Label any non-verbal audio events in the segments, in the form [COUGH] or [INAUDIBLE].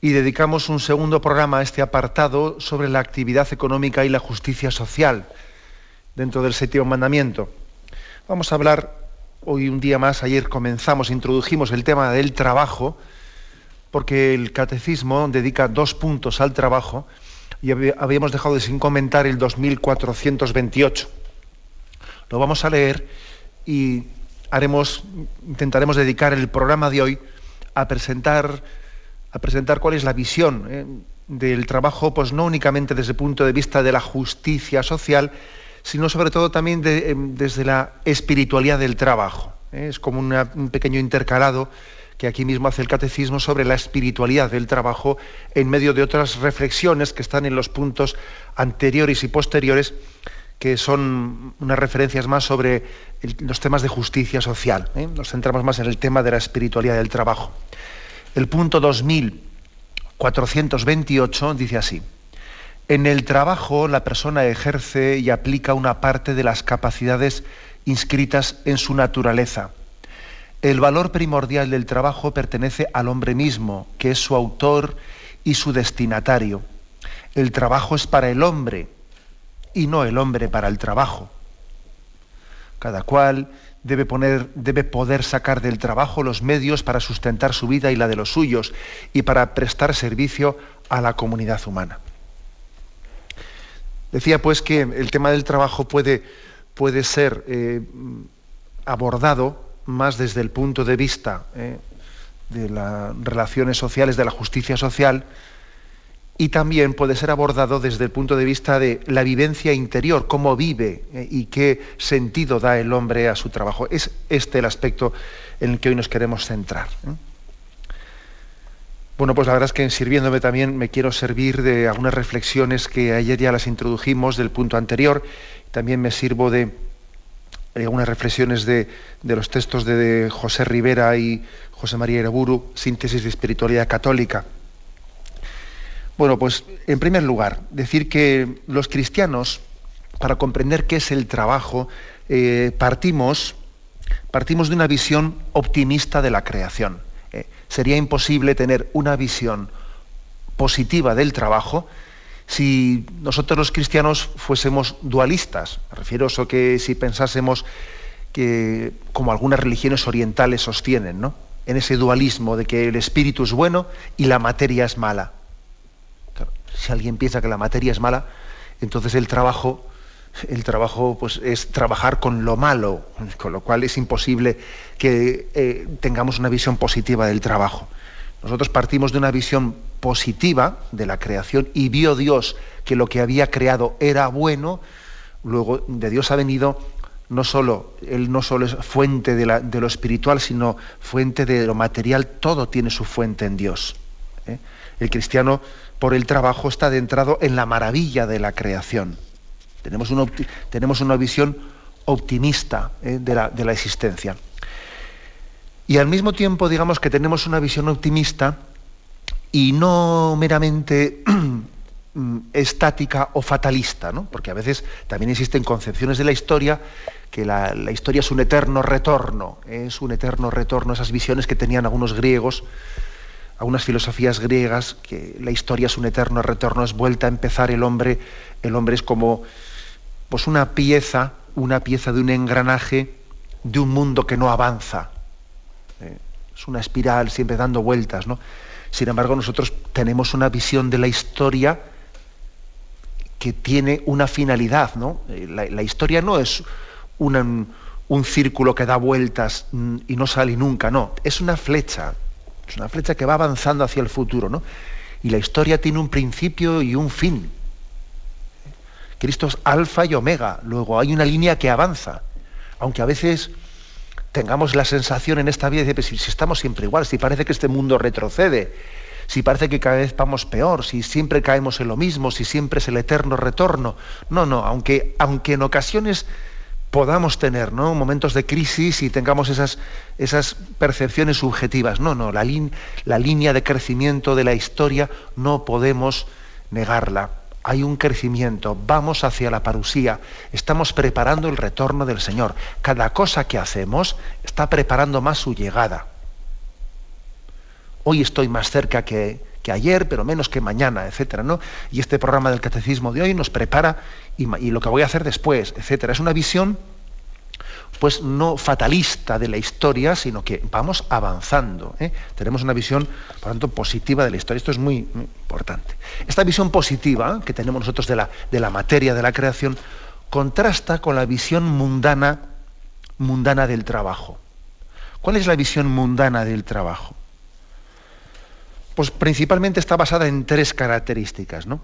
y dedicamos un segundo programa a este apartado sobre la actividad económica y la justicia social dentro del séptimo mandamiento. Vamos a hablar hoy un día más, ayer comenzamos, introdujimos el tema del trabajo, porque el catecismo dedica dos puntos al trabajo y habíamos dejado de sin comentar el 2428. Lo vamos a leer y haremos, intentaremos dedicar el programa de hoy a presentar a presentar cuál es la visión eh, del trabajo, pues no únicamente desde el punto de vista de la justicia social, sino sobre todo también eh, desde la espiritualidad del trabajo. Eh. Es como un pequeño intercalado que aquí mismo hace el catecismo sobre la espiritualidad del trabajo en medio de otras reflexiones que están en los puntos anteriores y posteriores, que son unas referencias más sobre los temas de justicia social. Nos centramos más en el tema de la espiritualidad del trabajo. El punto 2428 dice así. En el trabajo la persona ejerce y aplica una parte de las capacidades inscritas en su naturaleza. El valor primordial del trabajo pertenece al hombre mismo, que es su autor y su destinatario. El trabajo es para el hombre y no el hombre para el trabajo. Cada cual debe, poner, debe poder sacar del trabajo los medios para sustentar su vida y la de los suyos y para prestar servicio a la comunidad humana. Decía pues que el tema del trabajo puede, puede ser eh, abordado más desde el punto de vista eh, de las relaciones sociales, de la justicia social, y también puede ser abordado desde el punto de vista de la vivencia interior, cómo vive eh, y qué sentido da el hombre a su trabajo. Es este el aspecto en el que hoy nos queremos centrar. Bueno, pues la verdad es que sirviéndome también me quiero servir de algunas reflexiones que ayer ya las introdujimos del punto anterior. También me sirvo de algunas reflexiones de, los textos de, José Rivera y José María Ereburu, Síntesis de Espiritualidad Católica. Bueno, pues en primer lugar, decir que los cristianos, para comprender qué es el trabajo, eh, partimos, partimos de una visión optimista de la creación. Eh, sería imposible tener una visión positiva del trabajo si nosotros los cristianos fuésemos dualistas. Me refiero a eso que si pensásemos que, como algunas religiones orientales sostienen, ¿no? en ese dualismo de que el espíritu es bueno y la materia es mala. Si alguien piensa que la materia es mala, entonces el trabajo, el trabajo pues, es trabajar con lo malo, con lo cual es imposible que eh, tengamos una visión positiva del trabajo. Nosotros partimos de una visión positiva de la creación y vio Dios que lo que había creado era bueno, luego de Dios ha venido no solo, Él no solo es fuente de, lo espiritual, sino fuente de lo material, todo tiene su fuente en Dios. ¿eh? El cristiano por el trabajo está adentrado en la maravilla de la creación. Tenemos, tenemos una visión optimista eh, de, la, de la existencia. Y al mismo tiempo, digamos que tenemos una visión optimista y no meramente [CLEARS THROAT] estática o fatalista, ¿no? porque a veces también existen concepciones de la historia que la, la, historia es un eterno retorno, es un eterno retorno, esas visiones que tenían algunos griegos algunas filosofías griegas que la historia es un eterno retorno, es vuelta a empezar el hombre, el hombre es como pues una pieza, una pieza de un engranaje de un mundo que no avanza. Eh, es una espiral siempre dando vueltas, ¿no? Sin embargo, nosotros tenemos una visión de la historia que tiene una finalidad, ¿no? Eh, la, historia no es un círculo que da vueltas mm, y no sale nunca, no, es una flecha, es una flecha que va avanzando hacia el futuro, ¿no? Y la historia tiene un principio y un fin. Cristo es alfa y omega, luego hay una línea que avanza, aunque a veces tengamos la sensación en esta vida de que si, estamos siempre igual, si parece que este mundo retrocede, si parece que cada vez vamos peor, si siempre caemos en lo mismo, si siempre es el eterno retorno. No, no, aunque, aunque en ocasiones podamos tener ¿no? momentos de crisis y tengamos esas, esas percepciones subjetivas. No, no, la, la línea de crecimiento de la historia no podemos negarla. Hay un crecimiento, vamos hacia la parusía, estamos preparando el retorno del Señor. Cada cosa que hacemos está preparando más su llegada. Hoy estoy más cerca que, ayer, pero menos que mañana, etcétera, ¿no? Y este programa del catecismo de hoy nos prepara y, lo que voy a hacer después, etcétera. Es una visión, pues no fatalista de la historia, sino que vamos avanzando. ¿eh? Tenemos una visión, por tanto, positiva de la historia. Esto es muy, importante. Esta visión positiva que tenemos nosotros de la, de la materia, de la creación, contrasta con la visión mundana, mundana del trabajo. ¿Cuál es la visión mundana del trabajo? Pues principalmente está basada en tres características, ¿no?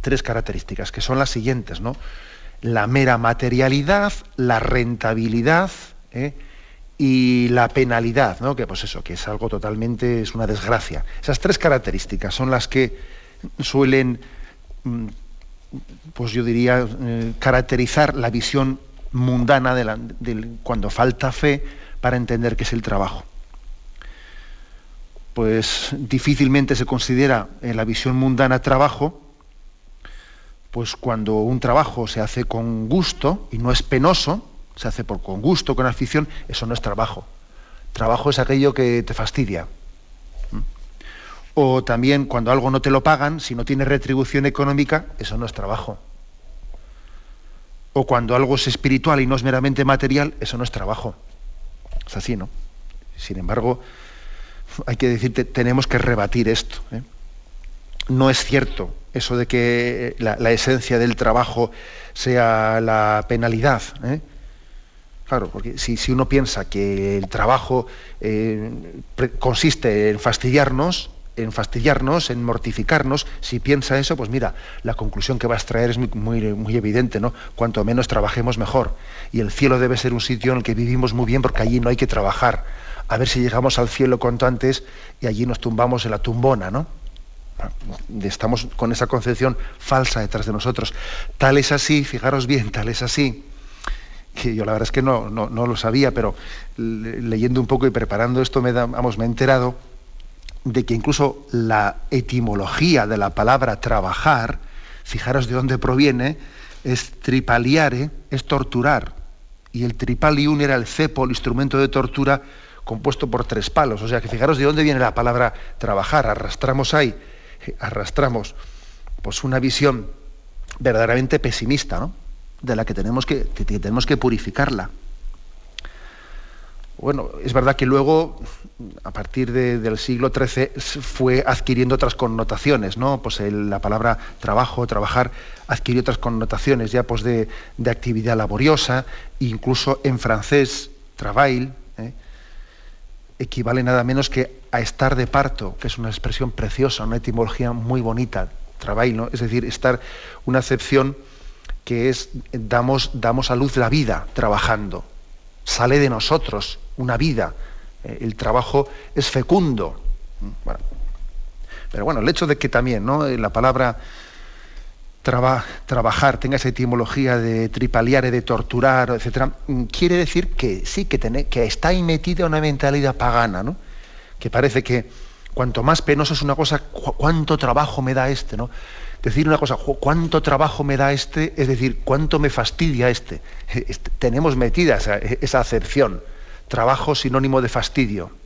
Tres características, que son las siguientes, ¿no? La mera materialidad, la rentabilidad ¿eh? y la penalidad, ¿no? Que pues eso, que es algo totalmente, es una desgracia. Esas tres características son las que suelen, mm, pues yo diría, eh, caracterizar la visión mundana de cuando falta fe para entender qué es el trabajo pues difícilmente se considera en la visión mundana trabajo, pues cuando un trabajo se hace con gusto y no es penoso, se hace por con gusto, con afición, eso no es trabajo. Trabajo es aquello que te fastidia. O también cuando algo no te lo pagan, si no tiene retribución económica, eso no es trabajo. O cuando algo es espiritual y no es meramente material, eso no es trabajo. Es así, ¿no? Sin embargo, hay que decirte, tenemos que rebatir esto. ¿eh? No es cierto eso de que la, esencia del trabajo sea la penalidad. ¿eh? Claro, porque si, uno piensa que el trabajo eh, consiste en fastidiarnos, en fastidiarnos, en mortificarnos, si piensa eso, pues mira, la conclusión que vas a traer es muy, muy, evidente, ¿no? Cuanto menos trabajemos mejor. Y el cielo debe ser un sitio en el que vivimos muy bien porque allí no hay que trabajar a ver si llegamos al cielo cuanto antes y allí nos tumbamos en la tumbona, ¿no? Estamos con esa concepción falsa detrás de nosotros. Tal es así, fijaros bien, tal es así, que yo la verdad es que no, no, lo sabía, pero leyendo un poco y preparando esto me, vamos, me he enterado de que incluso la etimología de la palabra trabajar, fijaros de dónde proviene, es tripaliare, es torturar. Y el tripalium era el cepo, el instrumento de tortura compuesto por tres palos. O sea que fijaros de dónde viene la palabra trabajar. Arrastramos ahí, arrastramos pues una visión verdaderamente pesimista, ¿no? De la que tenemos que, tenemos que purificarla. Bueno, es verdad que luego, a partir del siglo XIII, fue adquiriendo otras connotaciones, ¿no? Pues la palabra trabajo, trabajar, adquirió otras connotaciones ya pues de, actividad laboriosa, incluso en francés, travail, ¿eh? Equivale nada menos que a estar de parto, que es una expresión preciosa, una etimología muy bonita, trabajo, es decir, estar una acepción que es damos, damos a luz la vida trabajando, sale de nosotros una vida, eh, el trabajo es fecundo. pero bueno, el hecho de que también ¿no? la palabra trabajar tenga esa etimología de tripaliare, de torturar, etcétera, mm, quiere decir que sí, que, que está ahí metida una mentalidad pagana, ¿no? Que parece que cuanto más penoso es una cosa, cuánto trabajo me da este, ¿no? Decir una cosa, cuánto trabajo me da este, es decir, cuánto me fastidia este. [LAUGHS] este tenemos metida esa, esa acepción. Trabajo sinónimo de fastidio.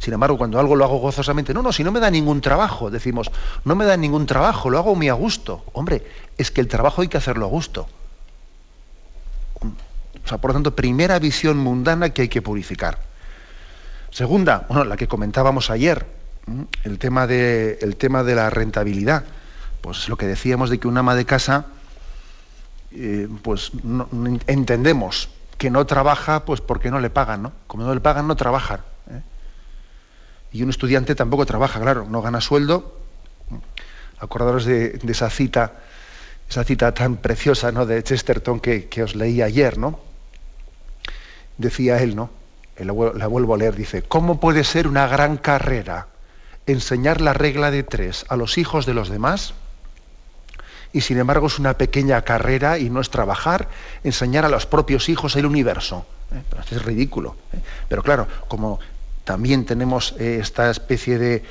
Sin embargo, cuando algo lo hago gozosamente, no, no, si no me da ningún trabajo, decimos, no me da ningún trabajo, lo hago muy a gusto. Hombre, es que el trabajo hay que hacerlo a gusto. O sea, por lo tanto, primera visión mundana que hay que purificar. Segunda, bueno, la que comentábamos ayer, el tema de, el tema de la rentabilidad. Pues lo que decíamos de que un ama de casa eh, pues entendemos que no trabaja pues porque no le pagan, ¿no? Como no le pagan, no trabaja. Y un estudiante tampoco trabaja, claro, no gana sueldo. Acordaros de, esa cita, esa cita tan preciosa ¿no? de Chesterton que, que os leí ayer, ¿no? Decía él, ¿no? La vuelvo a leer, dice, ¿cómo puede ser una gran carrera enseñar la regla de tres a los hijos de los demás? y sin embargo es una pequeña carrera y no es trabajar, enseñar a los propios hijos el universo. ¿eh? es ridículo. ¿eh? Pero claro, como también tenemos eh, esta especie de,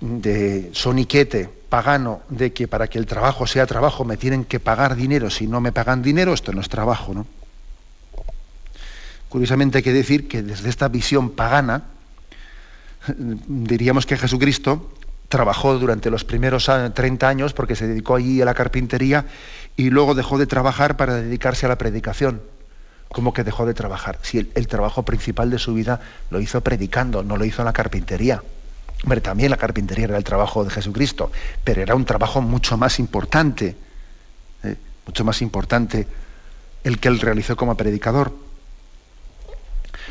de soniquete pagano de que para que el trabajo sea trabajo me tienen que pagar dinero, si no me pagan dinero, esto no es trabajo, ¿no? Curiosamente hay que decir que desde esta visión pagana, [LAUGHS] diríamos que Jesucristo trabajó durante los primeros 30 años porque se dedicó allí a la carpintería y luego dejó de trabajar para dedicarse a la predicación. ¿Cómo que dejó de trabajar? Si el, trabajo principal de su vida lo hizo predicando, no lo hizo en la carpintería. Hombre, también la carpintería era el trabajo de Jesucristo, pero era un trabajo mucho más importante, ¿eh? mucho más importante el que él realizó como predicador.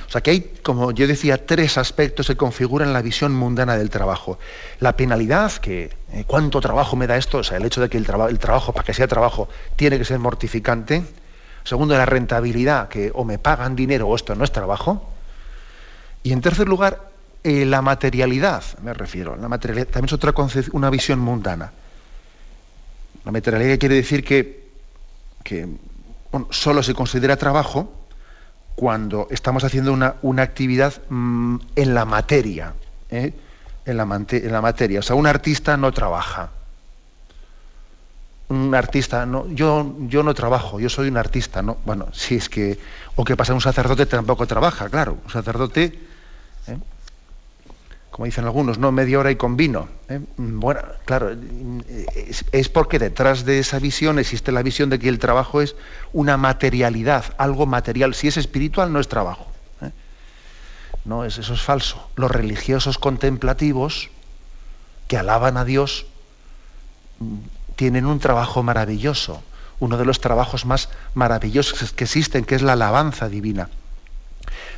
O sea que hay, como yo decía, tres aspectos que configuran la visión mundana del trabajo. La penalidad, que eh, cuánto trabajo me da esto, o sea, el hecho de que el, el trabajo, para que sea trabajo, tiene que ser mortificante. Segundo, la rentabilidad, que o me pagan dinero o esto no es trabajo. Y en tercer lugar, eh, la materialidad, me refiero. La materialidad también es otra una visión mundana. La materialidad quiere decir que, solo se considera trabajo cuando estamos haciendo una, una actividad mm, en la materia, ¿eh? en, la en, la materia. O sea, un artista no trabaja. Un artista, no, yo, yo no trabajo, yo soy un artista, ¿no? Bueno, si es que, o que pasa un sacerdote tampoco trabaja, claro. Un sacerdote, ¿eh? como dicen algunos, no media hora y con vino. ¿eh? Bueno, claro, es, porque detrás de esa visión existe la visión de que el trabajo es una materialidad, algo material. Si es espiritual, no es trabajo. ¿eh? No, eso es falso. Los religiosos contemplativos que alaban a Dios tienen un trabajo maravilloso, uno de los trabajos más maravillosos que existen, que es la alabanza divina.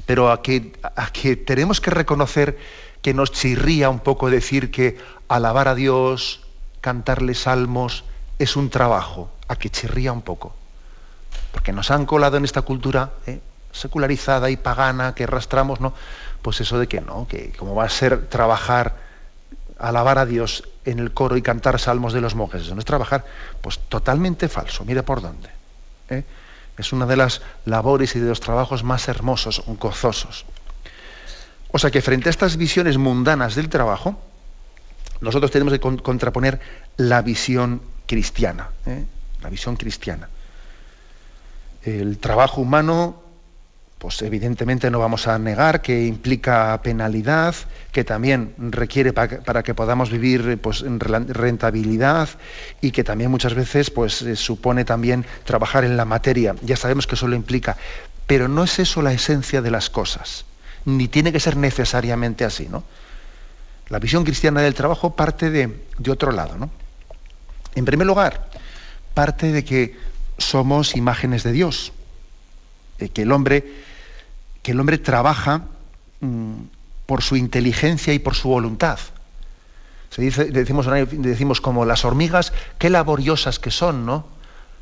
Pero a que, a que tenemos que reconocer que nos chirría un poco decir que alabar a Dios, cantarle salmos, es un trabajo, a que chirría un poco. Porque nos han colado en esta cultura ¿eh? secularizada y pagana que arrastramos, ¿no? Pues eso de que no, que como va a ser trabajar, alabar a Dios en el coro y cantar salmos de los monjes, eso no es trabajar, pues totalmente falso, mire por dónde. ¿eh? Es una de las labores y de los trabajos más hermosos, gozosos. O sea que frente a estas visiones mundanas del trabajo, nosotros tenemos que contraponer la visión cristiana, ¿eh? la visión cristiana. El trabajo humano, pues evidentemente no vamos a negar que implica penalidad, que también requiere para, que podamos vivir pues, en rentabilidad y que también muchas veces pues, eh, supone también trabajar en la materia. Ya sabemos que eso lo implica, pero no es eso la esencia de las cosas ni tiene que ser necesariamente así, ¿no? La visión cristiana del trabajo parte de, otro lado, ¿no? En primer lugar, parte de que somos imágenes de Dios, que el hombre, que el hombre trabaja mm, por su inteligencia y por su voluntad. Se decimos como las hormigas, qué laboriosas que son, ¿no?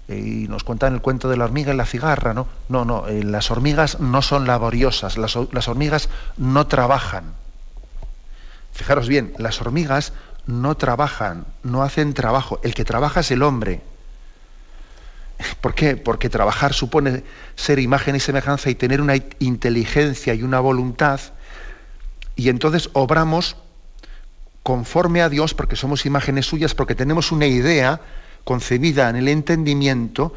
y nos cuentan el cuento de la hormiga y la cigarra, ¿no? No, no, eh, las hormigas no son laboriosas, las, hormigas no trabajan. Fijaros bien, las hormigas no trabajan, no hacen trabajo. El que trabaja es el hombre. ¿Por qué? Porque trabajar supone ser imagen y semejanza y tener una inteligencia y una voluntad. Y entonces obramos conforme a Dios porque somos imágenes suyas, porque tenemos una idea concebida en el entendimiento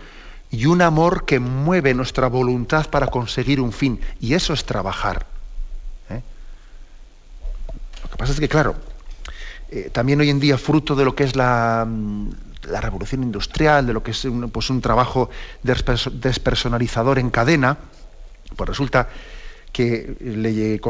y un amor que mueve nuestra voluntad para conseguir un fin. Y eso es trabajar. ¿eh? Lo que pasa es que, claro, eh, también hoy en día, fruto de lo que es la, mm, la revolución industrial, de lo que es un, pues un trabajo despersonalizador en cadena, pues resulta que le,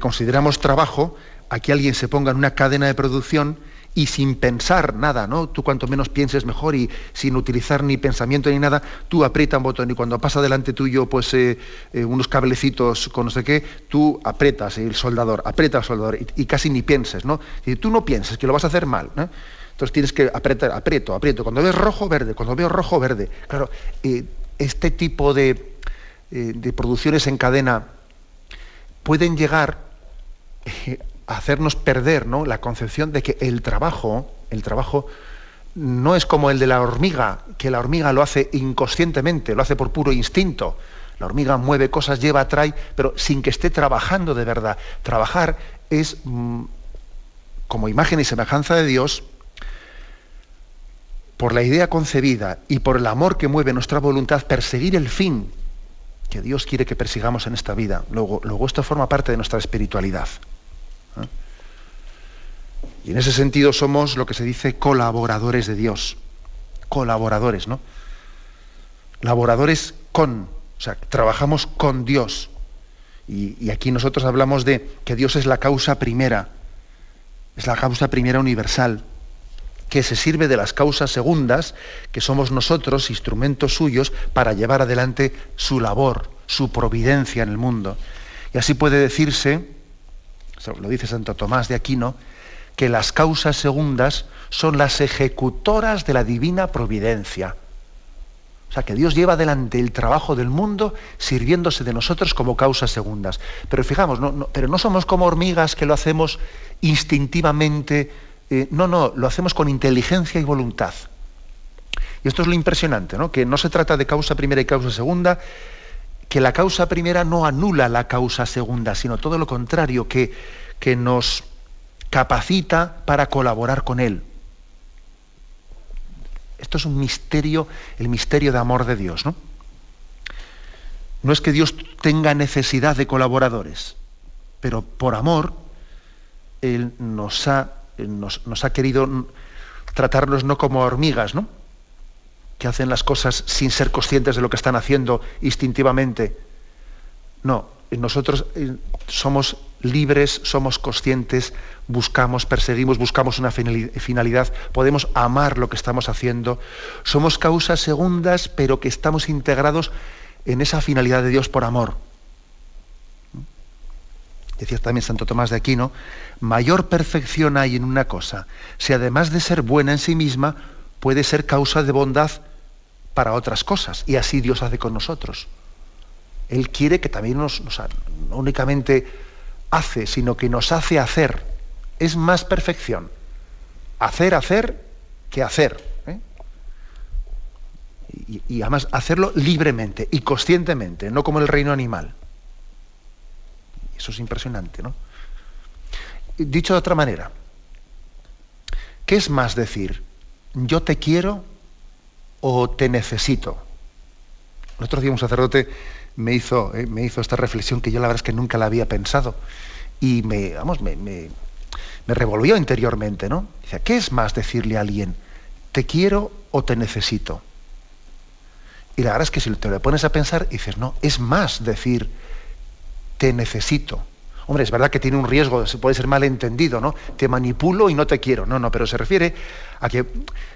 consideramos trabajo a que alguien se ponga en una cadena de producción y sin pensar nada, ¿no? Tú cuanto menos pienses mejor y sin utilizar ni pensamiento ni nada, tú aprieta un botón y cuando pasa delante tuyo pues eh, eh, unos cablecitos con no sé qué, tú aprietas el soldador, aprieta el soldador y, casi ni pienses, ¿no? Y tú no pienses que lo vas a hacer mal, ¿no? Entonces tienes que apretar, aprieto, aprieto. Cuando ves rojo, verde, cuando veo rojo, verde. Claro, eh, este tipo de, de producciones en cadena pueden llegar hacernos perder ¿no? la concepción de que el trabajo, el trabajo no es como el de la hormiga, que la hormiga lo hace inconscientemente, lo hace por puro instinto. La hormiga mueve cosas, lleva, trae, pero sin que esté trabajando de verdad. Trabajar es, mm, como imagen y semejanza de Dios, por la idea concebida y por el amor que mueve nuestra voluntad, perseguir el fin que Dios quiere que persigamos en esta vida. Luego, luego esto forma parte de nuestra espiritualidad. Y en ese sentido somos lo que se dice colaboradores de Dios. Colaboradores, ¿no? Laboradores con, o sea, trabajamos con Dios. Y, aquí nosotros hablamos de que Dios es la causa primera, es la causa primera universal, que se sirve de las causas segundas, que somos nosotros, instrumentos suyos, para llevar adelante su labor, su providencia en el mundo. Y así puede decirse, lo dice Santo Tomás de Aquino, que las causas segundas son las ejecutoras de la divina providencia. O sea, que Dios lleva adelante el trabajo del mundo sirviéndose de nosotros como causas segundas. Pero fijamos, no, pero no somos como hormigas que lo hacemos instintivamente. Eh, no, no, lo hacemos con inteligencia y voluntad. Y esto es lo impresionante, ¿no? que no se trata de causa primera y causa segunda, que la causa primera no anula la causa segunda, sino todo lo contrario, que, que nos capacita para colaborar con Él. Esto es un misterio, el misterio de amor de Dios, ¿no? No es que Dios tenga necesidad de colaboradores, pero por amor Él nos ha, nos, nos ha querido tratarnos no como hormigas, ¿no? Que hacen las cosas sin ser conscientes de lo que están haciendo instintivamente. No, nosotros eh, somos libres, somos conscientes, buscamos, perseguimos, buscamos una finalidad, podemos amar lo que estamos haciendo, somos causas segundas, pero que estamos integrados en esa finalidad de Dios por amor. Decía también Santo Tomás de Aquino, mayor perfección hay en una cosa, si además de ser buena en sí misma, puede ser causa de bondad para otras cosas, y así Dios hace con nosotros. Él quiere que también nos, no únicamente hace, sino que nos hace hacer. Es más perfección. Hacer, hacer, que hacer. ¿eh? Y, y, además hacerlo libremente y conscientemente, no como el reino animal. Eso es impresionante, ¿no? Dicho de otra manera, ¿qué es más decir? ¿Yo te quiero o te necesito? El otro día un sacerdote me hizo, eh, me hizo esta reflexión que yo la verdad es que nunca la había pensado y me, vamos, me, me, revolvió interiormente, ¿no? Dice, ¿qué es más decirle a alguien, te quiero o te necesito? Y la verdad es que si te lo pones a pensar, dices, no, es más decir, te necesito. Hombre, es verdad que tiene un riesgo, se puede ser mal entendido, ¿no? Te manipulo y no te quiero. No, no, pero se refiere a que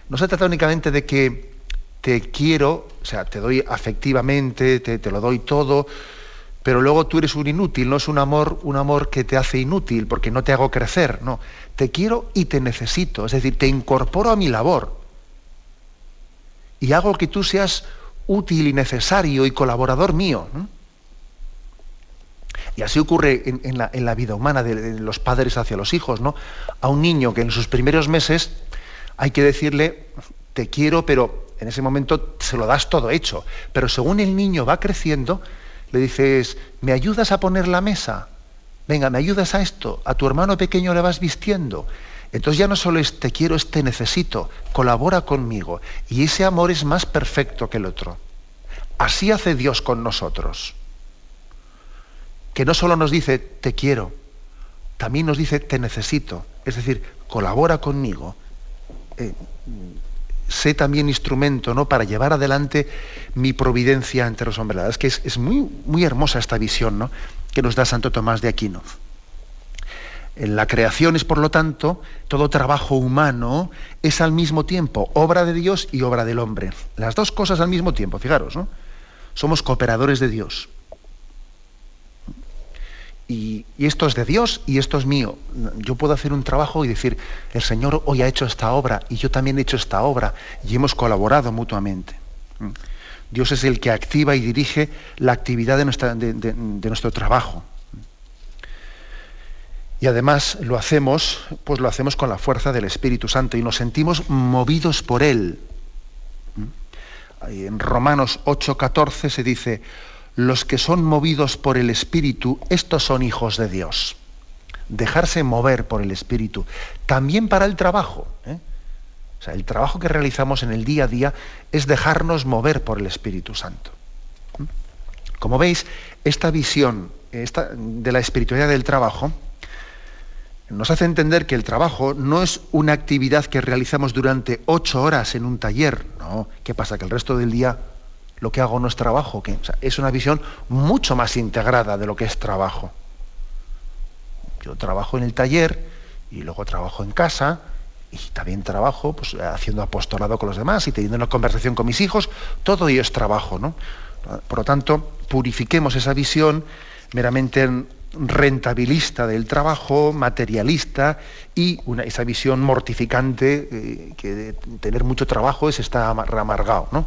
no se trata únicamente de que te quiero, o sea, te doy afectivamente, te, lo doy todo, pero luego tú eres un inútil, no es un amor, un amor que te hace inútil porque no te hago crecer, no. Te quiero y te necesito, es decir, te incorporo a mi labor y hago que tú seas útil y necesario y colaborador mío. Y así ocurre en, la, vida humana de, de, los padres hacia los hijos, ¿no? A un niño que en sus primeros meses hay que decirle, te quiero, pero en ese momento se lo das todo hecho. Pero según el niño va creciendo, le dices, ¿me ayudas a poner la mesa? Venga, ¿me ayudas a esto? A tu hermano pequeño le vas vistiendo. Entonces ya no solo es te quiero, es te necesito, colabora conmigo. Y ese amor es más perfecto que el otro. Así hace Dios con nosotros. Que no solo nos dice te quiero, también nos dice te necesito. Es decir, colabora conmigo. Eh, sé también instrumento ¿no? para llevar adelante mi providencia entre los hombres. es que es, muy, muy hermosa esta visión ¿no? que nos da Santo Tomás de Aquino. En la creación es, por lo tanto, todo trabajo humano es al mismo tiempo obra de Dios y obra del hombre. Las dos cosas al mismo tiempo, fijaros, ¿no? Somos cooperadores de Dios. Y, esto es de Dios y esto es mío. Yo puedo hacer un trabajo y decir, el Señor hoy ha hecho esta obra y yo también he hecho esta obra y hemos colaborado mutuamente. Dios es el que activa y dirige la actividad de, de, de nuestro trabajo. Y además lo hacemos, pues lo hacemos con la fuerza del Espíritu Santo y nos sentimos movidos por Él. En Romanos 8:14 se dice, los que son movidos por el Espíritu, estos son hijos de Dios. Dejarse mover por el Espíritu. También para el trabajo. ¿eh? O sea, el trabajo que realizamos en el día a día es dejarnos mover por el Espíritu Santo. Como veis, esta visión de la espiritualidad del trabajo, nos hace entender que el trabajo no es una actividad que realizamos durante ocho horas en un taller. No, ¿qué pasa? Que el resto del día lo que hago no es trabajo. que es una visión mucho más integrada de lo que es trabajo. Yo trabajo en el taller y luego trabajo en casa y también trabajo pues, haciendo apostolado con los demás y teniendo una conversación con mis hijos. Todo ello es trabajo. ¿no? Por lo tanto, purifiquemos esa visión meramente rentabilista del trabajo, materialista y esa visión mortificante eh, que tener mucho trabajo es estar amargado. ¿no?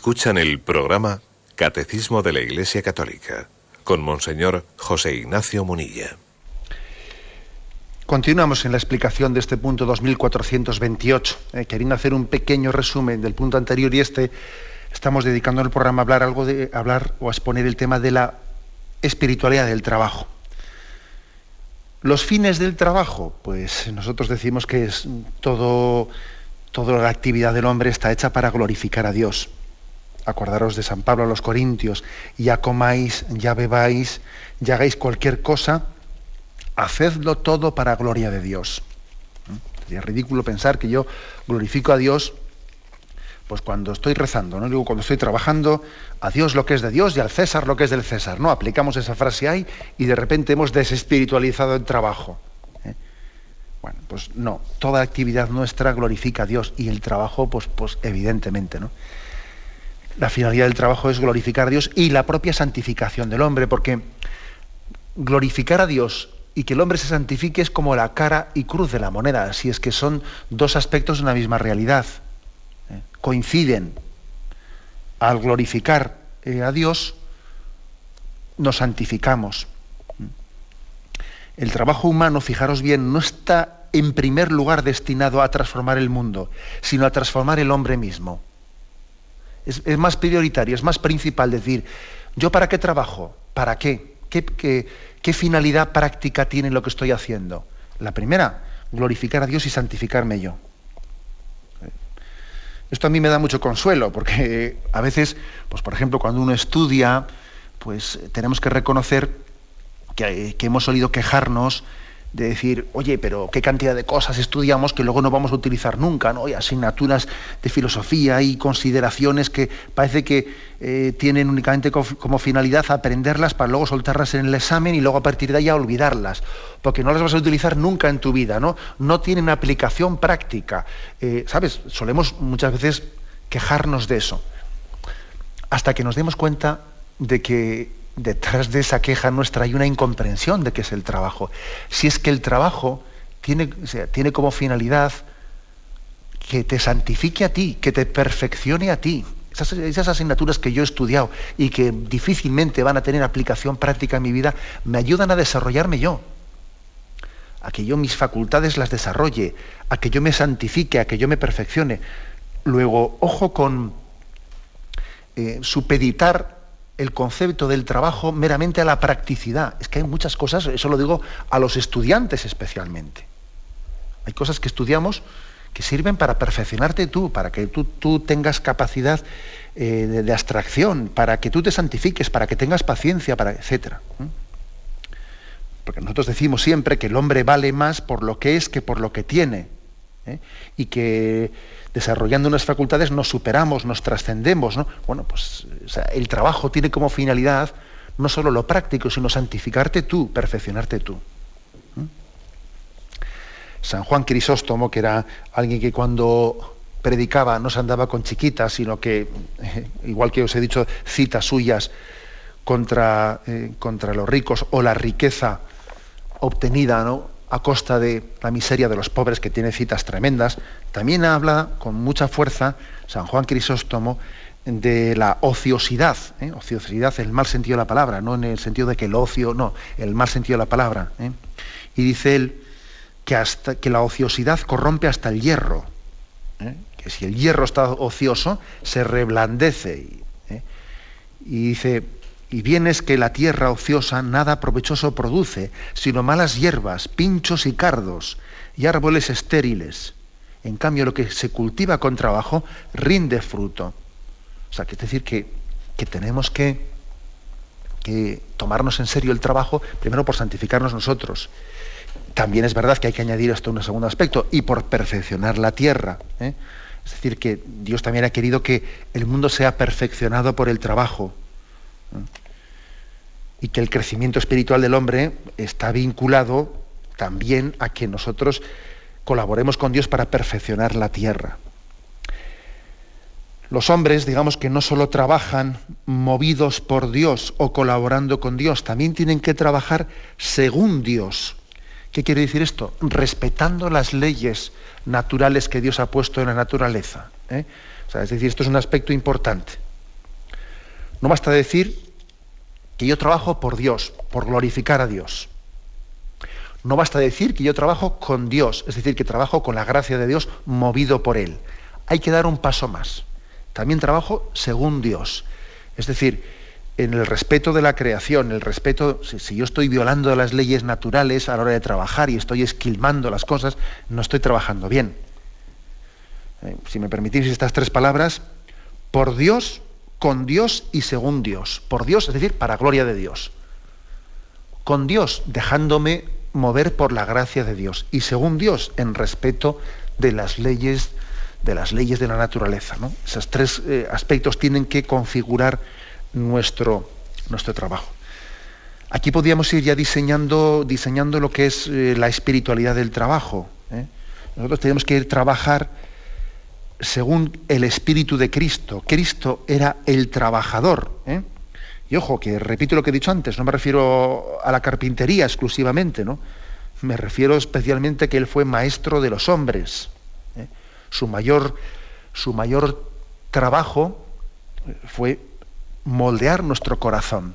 Escuchan el programa Catecismo de la Iglesia Católica con Monseñor José Ignacio Munilla. Continuamos en la explicación de este punto 2428. Eh, queriendo hacer un pequeño resumen del punto anterior y este, estamos dedicando el programa a hablar algo de hablar o a exponer el tema de la espiritualidad del trabajo. Los fines del trabajo, pues nosotros decimos que es todo, toda la actividad del hombre está hecha para glorificar a Dios acordaros de San Pablo a los Corintios, ya comáis, ya bebáis, ya hagáis cualquier cosa, hacedlo todo para gloria de Dios. ¿Mm? Sería ridículo pensar que yo glorifico a Dios pues cuando estoy rezando, ¿no? Digo, cuando estoy trabajando, a Dios lo que es de Dios y al César lo que es del César. No, aplicamos esa frase ahí y de repente hemos desespiritualizado el trabajo. ¿eh? Bueno, pues no, toda actividad nuestra glorifica a Dios y el trabajo, pues, pues evidentemente, ¿no? La finalidad del trabajo es glorificar a Dios y la propia santificación del hombre, porque glorificar a Dios y que el hombre se santifique es como la cara y cruz de la moneda, así es que son dos aspectos de una misma realidad. ¿eh? Coinciden. Al glorificar eh, a Dios, nos santificamos. El trabajo humano, fijaros bien, no está en primer lugar destinado a transformar el mundo, sino a transformar el hombre mismo. Es, más prioritario, es más principal decir, ¿yo para qué trabajo? ¿Para qué? ¿Qué, qué finalidad práctica tiene lo que estoy haciendo? La primera, glorificar a Dios y santificarme yo. Esto a mí me da mucho consuelo, porque a veces, pues por ejemplo, cuando uno estudia, pues tenemos que reconocer que, que hemos solido quejarnos de decir, oye, pero qué cantidad de cosas estudiamos que luego no vamos a utilizar nunca, ¿no? Y asignaturas de filosofía y consideraciones que parece que eh, tienen únicamente como finalidad aprenderlas para luego soltarlas en el examen y luego a partir de ahí olvidarlas, porque no las vas a utilizar nunca en tu vida, ¿no? No tienen aplicación práctica. Eh, ¿Sabes? Solemos muchas veces quejarnos de eso, hasta que nos demos cuenta de que detrás de esa queja nuestra hay una incomprensión de qué es el trabajo. Si es que el trabajo tiene, tiene como finalidad que te santifique a ti, que te perfeccione a ti. Esas, esas, asignaturas que yo he estudiado y que difícilmente van a tener aplicación práctica en mi vida, me ayudan a desarrollarme yo, a que yo mis facultades las desarrolle, a que yo me santifique, a que yo me perfeccione. Luego, ojo con eh, supeditar el concepto del trabajo meramente a la practicidad. Es que hay muchas cosas, eso lo digo a los estudiantes especialmente. Hay cosas que estudiamos que sirven para perfeccionarte tú, para que tú, tú tengas capacidad eh, de, abstracción, para que tú te santifiques, para que tengas paciencia, para, etc. Porque nosotros decimos siempre que el hombre vale más por lo que es que por lo que tiene. ¿Eh? Y que desarrollando unas facultades nos superamos, nos trascendemos. ¿no? Bueno, pues el trabajo tiene como finalidad no solo lo práctico, sino santificarte tú, perfeccionarte tú. ¿Mm? San Juan Crisóstomo, que era alguien que cuando predicaba no se andaba con chiquitas, sino que, igual que os he dicho, citas suyas contra, eh, contra los ricos o la riqueza obtenida ¿no? A costa de la miseria de los pobres, que tiene citas tremendas, también habla con mucha fuerza San Juan Crisóstomo de la ociosidad, ¿eh? ociosidad el mal sentido de la palabra, no en el sentido de que el ocio, no, el mal sentido de la palabra. ¿eh? Y dice él que, hasta, que la ociosidad corrompe hasta el hierro, ¿eh? que si el hierro está ocioso, se reblandece. Y dice, y bien es que la tierra ociosa nada provechoso produce, sino malas hierbas, pinchos y cardos, y árboles estériles. En cambio, lo que se cultiva con trabajo rinde fruto. O sea, que es decir que, tenemos que, que, tomarnos en serio el trabajo, primero por santificarnos nosotros. También es verdad que hay que añadir esto un segundo aspecto, y por perfeccionar la tierra. ¿eh? Es decir, que Dios también ha querido que el mundo sea perfeccionado por el trabajo y que el crecimiento espiritual del hombre está vinculado también a que nosotros colaboremos con Dios para perfeccionar la tierra. Los hombres, digamos que no solo trabajan movidos por Dios o colaborando con Dios, también tienen que trabajar según Dios. ¿Qué quiere decir esto? Respetando las leyes naturales que Dios ha puesto en la naturaleza. ¿eh? es decir, esto es un aspecto importante. No basta decir que yo trabajo por Dios, por glorificar a Dios. No basta decir que yo trabajo con Dios, es decir, que trabajo con la gracia de Dios movido por Él. Hay que dar un paso más. También trabajo según Dios. Es decir, en el respeto de la creación, el respeto, si, yo estoy violando las leyes naturales a la hora de trabajar y estoy esquilmando las cosas, no estoy trabajando bien. Eh, si me permitís estas tres palabras, por Dios con Dios y según Dios. Por Dios, es decir, para gloria de Dios. Con Dios, dejándome mover por la gracia de Dios. Y según Dios, en respeto de las leyes de las leyes de la naturaleza. Esos tres eh, aspectos tienen que configurar nuestro, nuestro trabajo. Aquí podríamos ir ya diseñando, diseñando lo que es eh, la espiritualidad del trabajo. ¿eh? Nosotros tenemos que ir trabajar según el espíritu de Cristo. Cristo era el trabajador. ¿eh? Y ojo, que repito lo que he dicho antes, no me refiero a la carpintería exclusivamente, ¿no? Me refiero especialmente que él fue maestro de los hombres. ¿eh? Su, mayor, su mayor trabajo fue moldear nuestro corazón.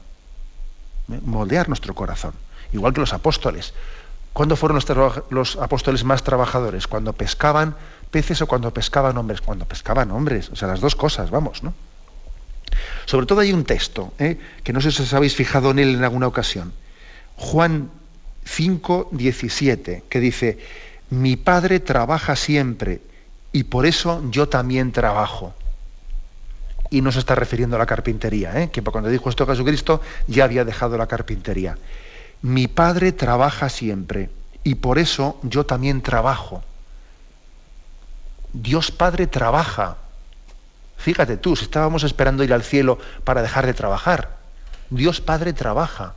¿eh? Moldear nuestro corazón. Igual que los apóstoles. ¿Cuándo fueron los apóstoles más trabajadores? Cuando pescaban peces o cuando pescaban hombres? Cuando pescaban hombres, o sea, las dos cosas, vamos, ¿no? Sobre todo hay un texto, ¿eh? que no sé si os habéis fijado en él en alguna ocasión. Juan 5, 17, que dice, mi padre trabaja siempre y por eso yo también trabajo. Y no se está refiriendo a la carpintería, ¿eh? que cuando dijo esto Jesucristo ya había dejado la carpintería. Mi Padre trabaja siempre y por eso yo también trabajo. Dios Padre trabaja. Fíjate tú, si estábamos esperando ir al cielo para dejar de trabajar. Dios Padre trabaja.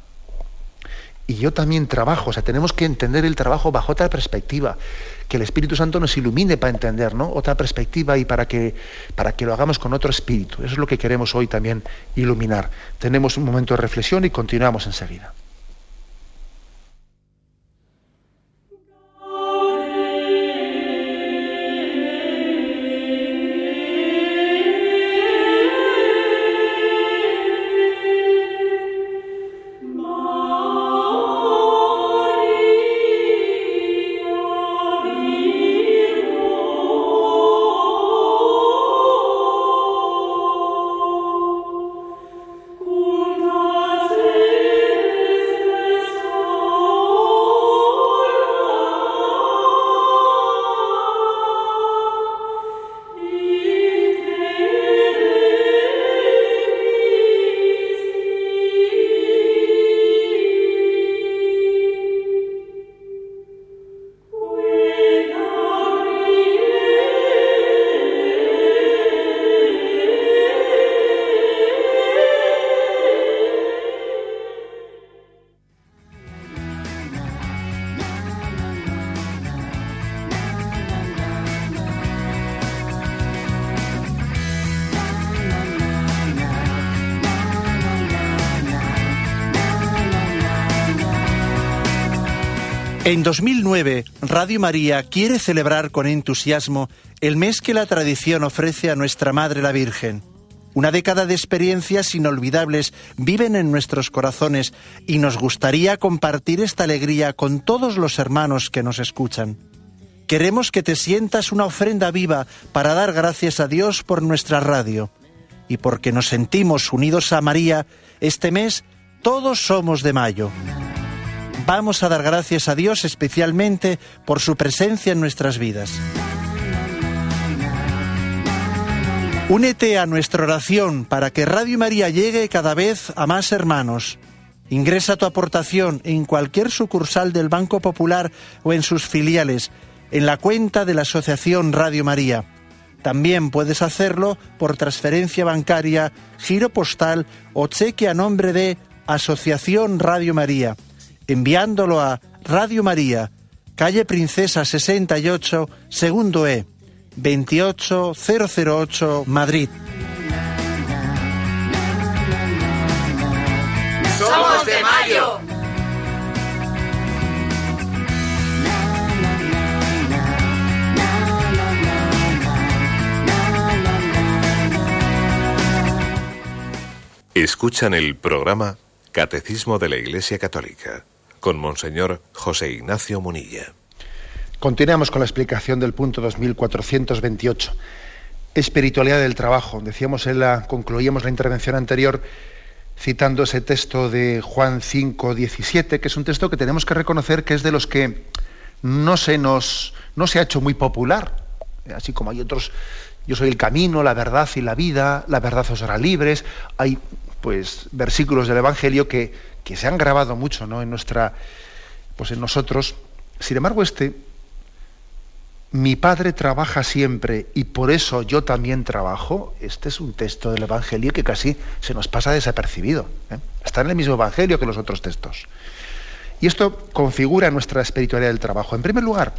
Y yo también trabajo. O sea, tenemos que entender el trabajo bajo otra perspectiva. Que el Espíritu Santo nos ilumine para entender, ¿no? Otra perspectiva y para que, para que lo hagamos con otro espíritu. Eso es lo que queremos hoy también iluminar. Tenemos un momento de reflexión y continuamos enseguida. En 2009, Radio María quiere celebrar con entusiasmo el mes que la tradición ofrece a nuestra Madre la Virgen. Una década de experiencias inolvidables viven en nuestros corazones y nos gustaría compartir esta alegría con todos los hermanos que nos escuchan. Queremos que te sientas una ofrenda viva para dar gracias a Dios por nuestra radio. Y porque nos sentimos unidos a María, este mes todos somos de mayo vamos a dar gracias a Dios especialmente por su presencia en nuestras vidas. Únete a nuestra oración para que Radio María llegue cada vez a más hermanos. Ingresa tu aportación en cualquier sucursal del Banco Popular o en sus filiales, en la cuenta de la Asociación Radio María. También puedes hacerlo por transferencia bancaria, giro postal o cheque a nombre de Asociación Radio María enviándolo a Radio María, calle Princesa 68, segundo E, 28008, Madrid. ¡Somos de Mayo! Escuchan el programa Catecismo de la Iglesia Católica con Monseñor José Ignacio Munilla. Continuamos con la explicación del punto 2428. Espiritualidad del trabajo. Decíamos en la, concluíamos la intervención anterior citando ese texto de Juan 5, 17, que es un texto que tenemos que reconocer que es de los que no se nos no se ha hecho muy popular, así como hay otros yo soy el camino, la verdad y la vida, la verdad os hará libres. Hay pues versículos del Evangelio que, que se han grabado mucho ¿no? en nuestra, pues en nosotros. Sin embargo, este, mi padre trabaja siempre y por eso yo también trabajo. Este es un texto del Evangelio que casi se nos pasa desapercibido. ¿eh? Está en el mismo Evangelio que los otros textos. Y esto configura nuestra espiritualidad del trabajo. En primer lugar,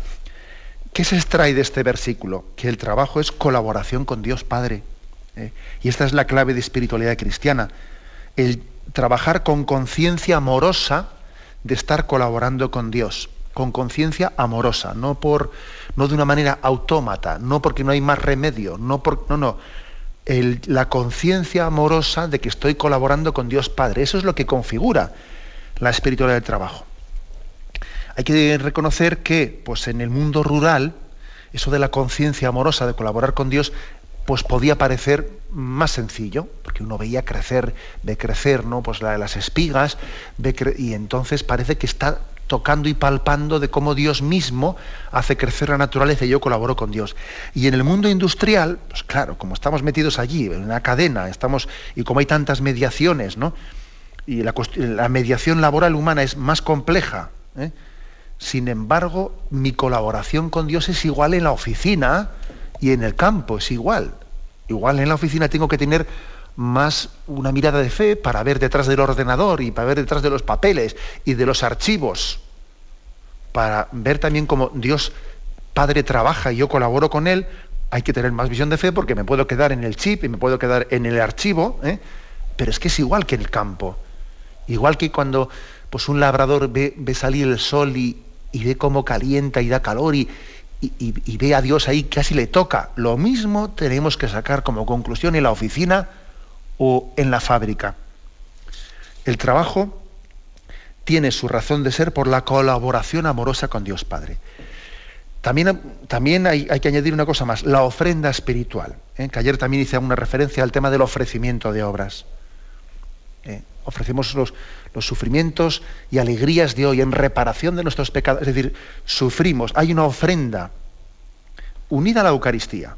¿qué se extrae de este versículo? Que el trabajo es colaboración con Dios Padre. ¿eh? Y esta es la clave de espiritualidad cristiana. El trabajar con conciencia amorosa de estar colaborando con Dios, con conciencia amorosa, no por no de una manera autómata, no porque no hay más remedio, no por no no la conciencia amorosa de que estoy colaborando con Dios Padre. Eso es lo que configura la espiritualidad del trabajo. Hay que reconocer que, pues en el mundo rural, eso de la conciencia amorosa de colaborar con Dios pues podía parecer más sencillo, porque uno veía crecer, ve crecer, ¿no? Pues las espigas, y entonces parece que está tocando y palpando de cómo Dios mismo hace crecer la naturaleza y yo colaboro con Dios. Y en el mundo industrial, pues claro, como estamos metidos allí, en una cadena, estamos, y como hay tantas mediaciones, ¿no? Y la, mediación laboral humana es más compleja. ¿eh? Sin embargo, mi colaboración con Dios es igual en la oficina y en el campo, es igual. Igual en la oficina tengo que tener más una mirada de fe para ver detrás del ordenador y para ver detrás de los papeles y de los archivos, para ver también cómo Dios Padre trabaja y yo colaboro con Él, hay que tener más visión de fe porque me puedo quedar en el chip y me puedo quedar en el archivo, ¿eh? pero es que es igual que en el campo. Igual que cuando pues, un labrador ve, salir el sol y, ve cómo calienta y da calor y, y, ve a Dios ahí, casi le toca. Lo mismo tenemos que sacar como conclusión en la oficina o en la fábrica. El trabajo tiene su razón de ser por la colaboración amorosa con Dios Padre. También, también hay, que añadir una cosa más, la ofrenda espiritual, ¿eh? que ayer también hice una referencia al tema del ofrecimiento de obras. ¿eh? ofrecemos los, los, sufrimientos y alegrías de hoy en reparación de nuestros pecados, es decir, sufrimos, hay una ofrenda unida a la Eucaristía.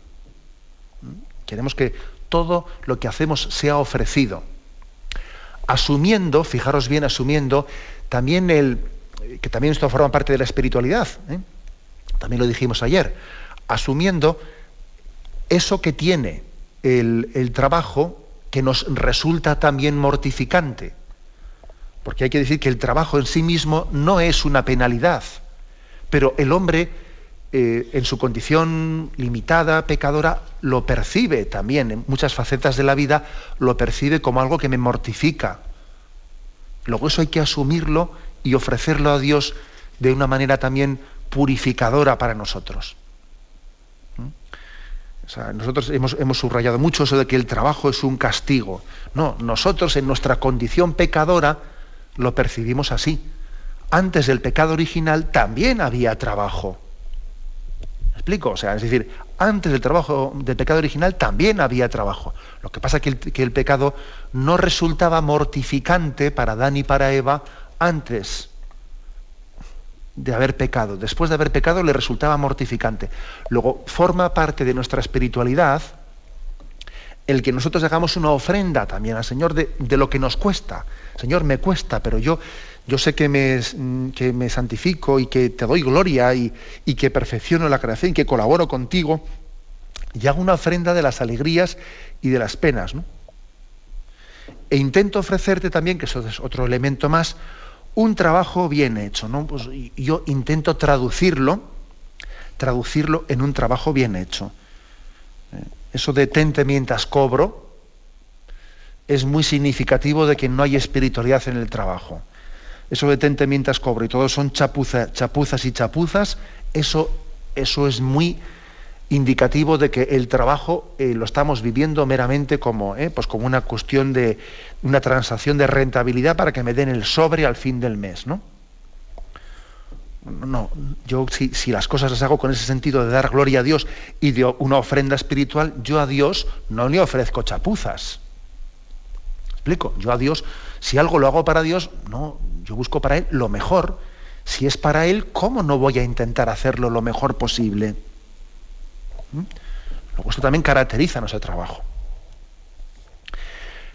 ¿Mm? Queremos que todo lo que hacemos sea ofrecido. Asumiendo, fijaros bien, asumiendo también el, que también esto forma parte de la espiritualidad, ¿eh? también lo dijimos ayer, asumiendo eso que tiene el, el trabajo que nos resulta también mortificante. Porque hay que decir que el trabajo en sí mismo no es una penalidad, pero el hombre eh, en su condición limitada, pecadora, lo percibe también, en muchas facetas de la vida, lo percibe como algo que me mortifica. Luego eso hay que asumirlo y ofrecerlo a Dios de una manera también purificadora para nosotros. ¿Mm? nosotros hemos, hemos, subrayado mucho eso de que el trabajo es un castigo. No, nosotros en nuestra condición pecadora lo percibimos así. Antes del pecado original también había trabajo explico? O sea, es decir, antes del trabajo del pecado original también había trabajo. Lo que pasa es que el, que el pecado no resultaba mortificante para Adán y para Eva antes de haber pecado. Después de haber pecado le resultaba mortificante. Luego forma parte de nuestra espiritualidad el que nosotros hagamos una ofrenda también al Señor de, lo que nos cuesta. Señor, me cuesta, pero yo yo sé que me, que me santifico y que te doy gloria y, que perfecciono la creación y que colaboro contigo y hago una ofrenda de las alegrías y de las penas. E intento ofrecerte también, que eso es otro elemento más, un trabajo bien hecho. ¿no? Pues yo intento traducirlo, traducirlo en un trabajo bien hecho. Eso de tente mientras cobro es muy significativo de que no hay espiritualidad en el trabajo eso de tente mientras cobre y todos son chapuzas y chapuzas, eso, eso es muy indicativo de que el trabajo eh, lo estamos viviendo meramente como, eh, pues como una cuestión de una transacción de rentabilidad para que me den el sobre al fin del mes, ¿no? No, yo si, si, las cosas las hago con ese sentido de dar gloria a Dios y de una ofrenda espiritual, yo a Dios no le ofrezco chapuzas. ¿Explico? Yo a Dios, si algo lo hago para Dios, no, yo busco para Él lo mejor. Si es para Él, ¿cómo no voy a intentar hacerlo lo mejor posible? ¿Mm? Luego esto también caracteriza nuestro trabajo.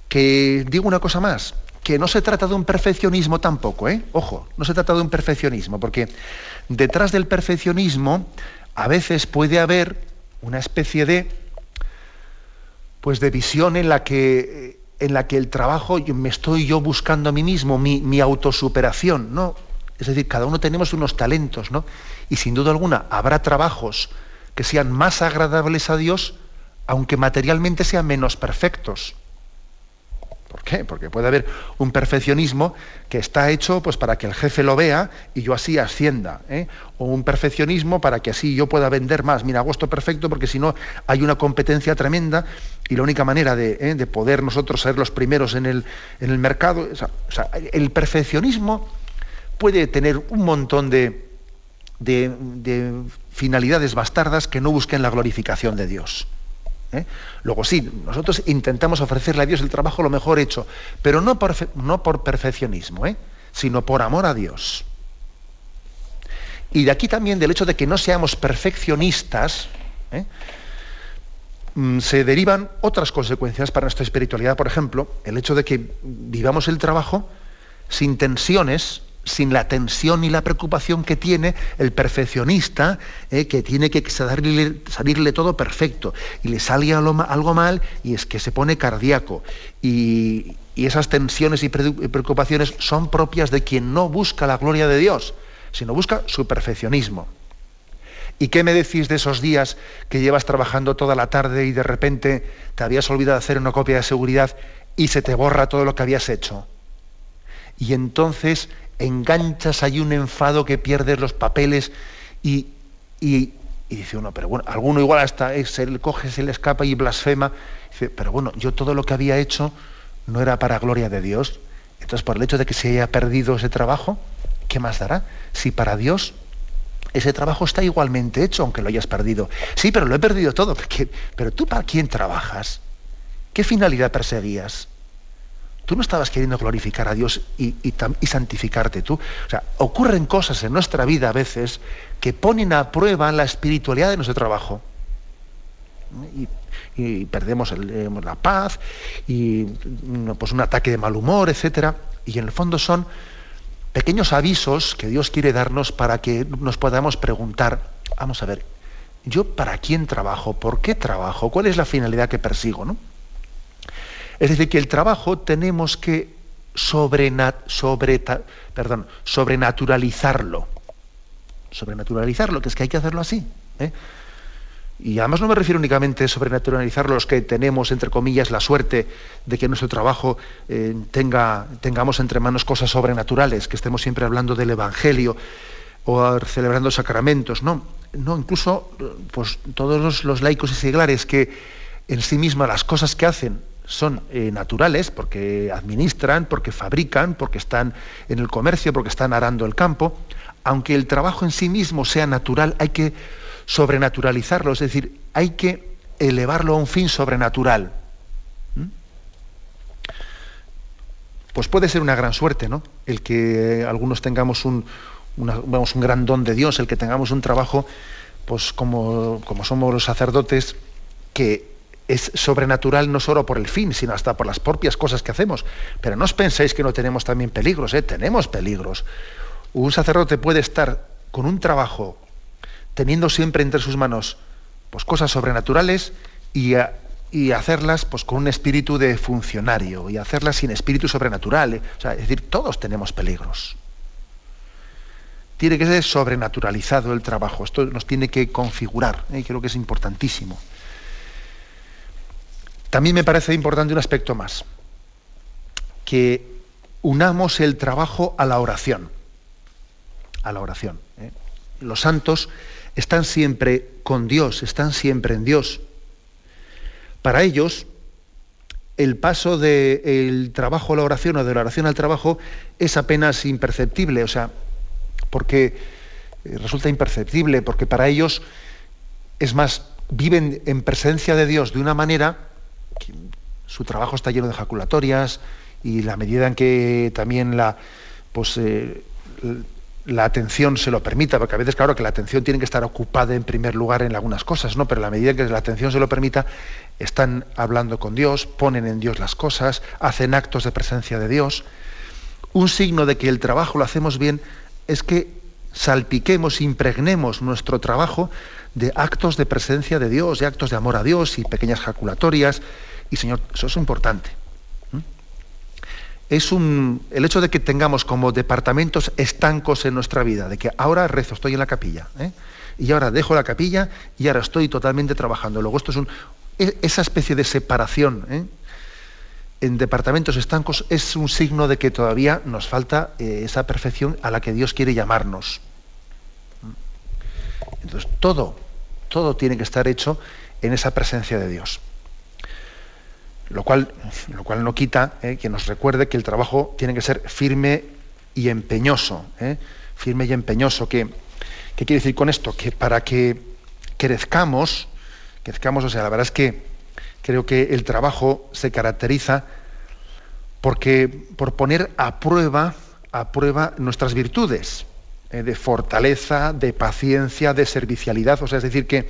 Que digo una cosa más, que no se trata de un perfeccionismo tampoco, ¿eh? Ojo, no se trata de un perfeccionismo, porque detrás del perfeccionismo a veces puede haber una especie de pues de visión en la que en la que el trabajo me estoy yo buscando a mí mismo, mi, autosuperación, ¿no? Es decir, cada uno tenemos unos talentos, ¿no? Y sin duda alguna habrá trabajos que sean más agradables a Dios, aunque materialmente sean menos perfectos. ¿Por qué? Porque puede haber un perfeccionismo que está hecho pues, para que el jefe lo vea y yo así ascienda. ¿eh? O un perfeccionismo para que así yo pueda vender más. Mira, hago esto perfecto porque si no hay una competencia tremenda y la única manera de, ¿eh? poder nosotros ser los primeros en el, mercado. El perfeccionismo puede tener un montón de finalidades bastardas que no busquen la glorificación de Dios. ¿Eh? Luego sí, nosotros intentamos ofrecerle a Dios el trabajo lo mejor hecho, pero no por, perfeccionismo, ¿eh? sino por amor a Dios. Y de aquí también del hecho de que no seamos perfeccionistas, ¿eh? mm, se derivan otras consecuencias para nuestra espiritualidad. Por ejemplo, el hecho de que vivamos el trabajo sin tensiones, sin la tensión y la preocupación que tiene el perfeccionista, ¿eh? que tiene que salirle, todo perfecto y le sale algo mal y es que se pone cardíaco. Y, y esas tensiones y preocupaciones son propias de quien no busca la gloria de Dios, sino busca su perfeccionismo. ¿Y qué me decís de esos días que llevas trabajando toda la tarde y de repente te habías olvidado hacer una copia de seguridad y se te borra todo lo que habías hecho? Y entonces enganchas ahí un enfado que pierdes los papeles y, dice uno, pero bueno, alguno igual hasta se le coge, se le escapa y blasfema. Pero bueno, yo todo lo que había hecho no era para gloria de Dios. Entonces, por el hecho de que se haya perdido ese trabajo, ¿qué más dará? Si para Dios ese trabajo está igualmente hecho, aunque lo hayas perdido. Sí, pero lo he perdido todo. Porque, pero tú para quién trabajas? ¿Qué finalidad perseguías? Tú no estabas queriendo glorificar a Dios y, santificarte tú. O sea, ocurren cosas en nuestra vida a veces que ponen a prueba la espiritualidad de nuestro trabajo. Y, perdemos eh, la paz y pues un ataque de mal humor, etcétera. Y en el fondo son pequeños avisos que Dios quiere darnos para que nos podamos preguntar, vamos a ver, ¿yo para quién trabajo? ¿Por qué trabajo? ¿Cuál es la finalidad que persigo? ¿no? Es decir, que el trabajo tenemos que sobrenaturalizarlo. Sobrenaturalizarlo, que es que hay que hacerlo así. ¿eh? Y además no me refiero únicamente a sobrenaturalizarlo los que tenemos, entre comillas, la suerte de que nuestro trabajo eh, tenga, tengamos entre manos cosas sobrenaturales, que estemos siempre hablando del Evangelio o celebrando sacramentos. No, no incluso pues, todos los, los laicos y seglares que en sí mismas las cosas que hacen son eh, naturales porque administran, porque fabrican, porque están en el comercio, porque están arando el campo. Aunque el trabajo en sí mismo sea natural, hay que sobrenaturalizarlo, es decir, hay que elevarlo a un fin sobrenatural. ¿Mm? Pues puede ser una gran suerte, ¿no? El que algunos tengamos un, un gran don de Dios, el que tengamos un trabajo, pues como, como somos los sacerdotes, que es sobrenatural no solo por el fin, sino hasta por las propias cosas que hacemos. Pero no os penséis que no tenemos también peligros, ¿eh? tenemos peligros. Un sacerdote puede estar con un trabajo, teniendo siempre entre sus manos pues, cosas sobrenaturales y, hacerlas pues, con un espíritu de funcionario y hacerlas sin espíritu sobrenatural. ¿eh? es decir, todos tenemos peligros. Tiene que ser sobrenaturalizado el trabajo, esto nos tiene que configurar, ¿eh? creo que es importantísimo. También me parece importante un aspecto más, que unamos el trabajo a la oración. A la oración. ¿eh? Los santos están siempre con Dios, están siempre en Dios. Para ellos, el paso del trabajo a la oración o de la oración al trabajo es apenas imperceptible, o sea, porque eh, resulta imperceptible, porque para ellos, es más, viven en presencia de Dios de una manera su trabajo está lleno de ejaculatorias y la medida en que también la, pues, eh, la atención se lo permita, porque a veces claro que la atención tiene que estar ocupada en primer lugar en algunas cosas, ¿no? Pero la medida en que la atención se lo permita, están hablando con Dios, ponen en Dios las cosas, hacen actos de presencia de Dios. Un signo de que el trabajo lo hacemos bien es que salpiquemos, impregnemos nuestro trabajo de actos de presencia de Dios, de actos de amor a Dios y pequeñas jaculatorias, y Señor, eso es importante. Es un, el hecho de que tengamos como departamentos estancos en nuestra vida, de que ahora rezo, estoy en la capilla, ¿eh? y ahora dejo la capilla y ahora estoy totalmente trabajando. Luego esto es un, e, esa especie de separación ¿eh? en departamentos estancos es un signo de que todavía nos falta eh, esa perfección a la que Dios quiere llamarnos. Entonces todo, todo tiene que estar hecho en esa presencia de Dios. Lo cual, lo cual no quita eh, que nos recuerde que el trabajo tiene que ser firme y empeñoso. Eh, firme y empeñoso. ¿Qué, ¿Qué quiere decir con esto? Que para que crezcamos, crezcamos, o sea, la verdad es que creo que el trabajo se caracteriza porque, por poner a prueba, a prueba nuestras virtudes. eh, de fortaleza, de paciencia, de servicialidad. O sea, es decir, que,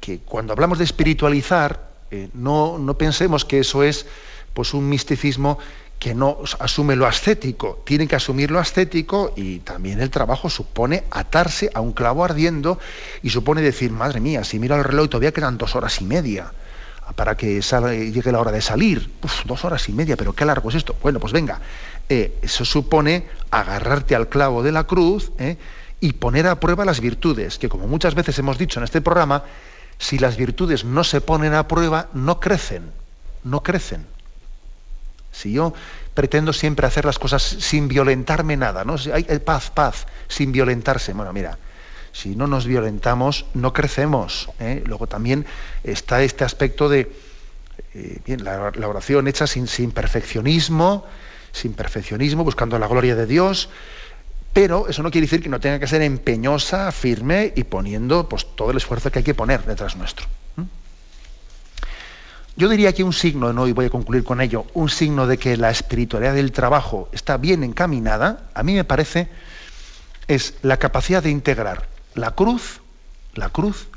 que cuando hablamos de espiritualizar, eh, no, no pensemos que eso es pues, un misticismo que no asume lo ascético, tiene que asumir lo ascético y también el trabajo supone atarse a un clavo ardiendo y supone decir, madre mía, si miro el reloj todavía quedan dos horas y media para que llegue la hora de salir. dos horas y media, pero qué largo es esto. Bueno, pues venga, eh, eso supone agarrarte al clavo de la cruz eh, y poner a prueba las virtudes, que como muchas veces hemos dicho en este programa, si las virtudes no se ponen a prueba, no crecen, no crecen. Si yo pretendo siempre hacer las cosas sin violentarme nada, ¿no? Hay, paz, paz, sin violentarse. Bueno, mira, si no nos violentamos, no crecemos. ¿eh? Luego también está este aspecto de eh, bien, la, oración hecha sin, sin, perfeccionismo, sin perfeccionismo, buscando la gloria de Dios, pero eso no quiere decir que no tenga que ser empeñosa, firme y poniendo pues, todo el esfuerzo que hay que poner detrás nuestro. Yo diría que un signo, ¿no? y voy a concluir con ello, un signo de que la espiritualidad del trabajo está bien encaminada, a mí me parece, es la capacidad de integrar la cruz, la cruz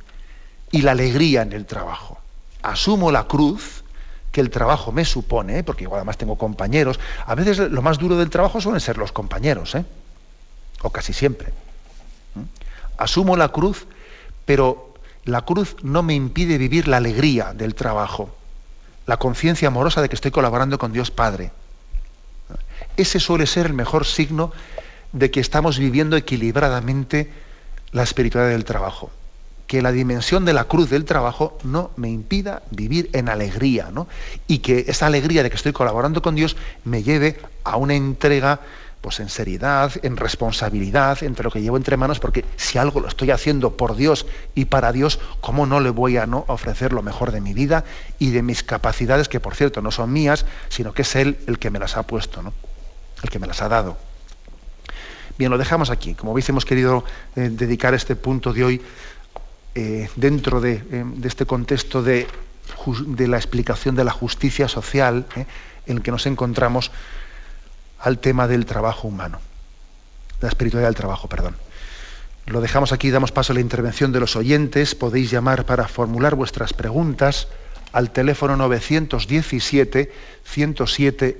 y la alegría en el trabajo. Asumo la cruz que el trabajo me supone, porque igual además tengo compañeros. A veces lo más duro del trabajo suelen ser los compañeros, ¿eh? O casi siempre. Asumo la cruz, pero la cruz no me impide vivir la alegría del trabajo la conciencia amorosa de que estoy colaborando con Dios Padre. Ese suele ser el mejor signo de que estamos viviendo equilibradamente la espiritualidad del trabajo. Que la dimensión de la cruz del trabajo no me impida vivir en alegría, ¿no? Y que esa alegría de que estoy colaborando con Dios me lleve a una entrega pues en seriedad, en responsabilidad, entre lo que llevo entre manos, porque si algo lo estoy haciendo por Dios y para Dios, ¿cómo no le voy a no ofrecer lo mejor de mi vida y de mis capacidades, que por cierto no son mías, sino que es Él el que me las ha puesto, ¿no? el que me las ha dado? Bien, lo dejamos aquí. Como veis, hemos querido eh, dedicar este punto de hoy eh, dentro de, eh, de, este contexto de, de, la explicación de la justicia social en el que nos encontramos al tema del trabajo humano, la espiritualidad del trabajo, perdón. Lo dejamos aquí, damos paso a la intervención de los oyentes. Podéis llamar para formular vuestras preguntas al teléfono 917 107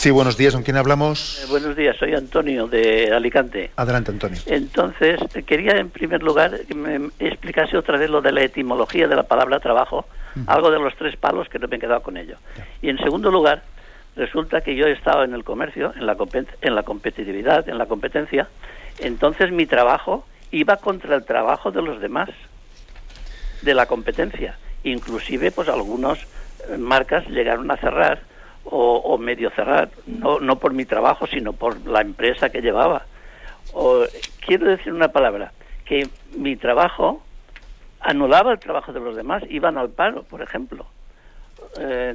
Sí, buenos días. ¿Con quién hablamos? Eh, buenos días, soy Antonio de Alicante. Adelante, Antonio. Entonces, quería en primer lugar que me explicase otra vez lo de la etimología de la palabra trabajo, algo de los tres palos que no me he quedado con ello. Y en segundo lugar, resulta que yo he estado en el comercio, en la, en la competitividad, en la competencia, entonces mi trabajo iba contra el trabajo de los demás, de la competencia. Inclusive, pues algunas eh, marcas llegaron a cerrar o, medio cerrar, no, no por mi trabajo, sino por la empresa que llevaba. quiero decir una palabra, que mi trabajo anulaba el trabajo de los demás, iban al paro, por ejemplo. Eh,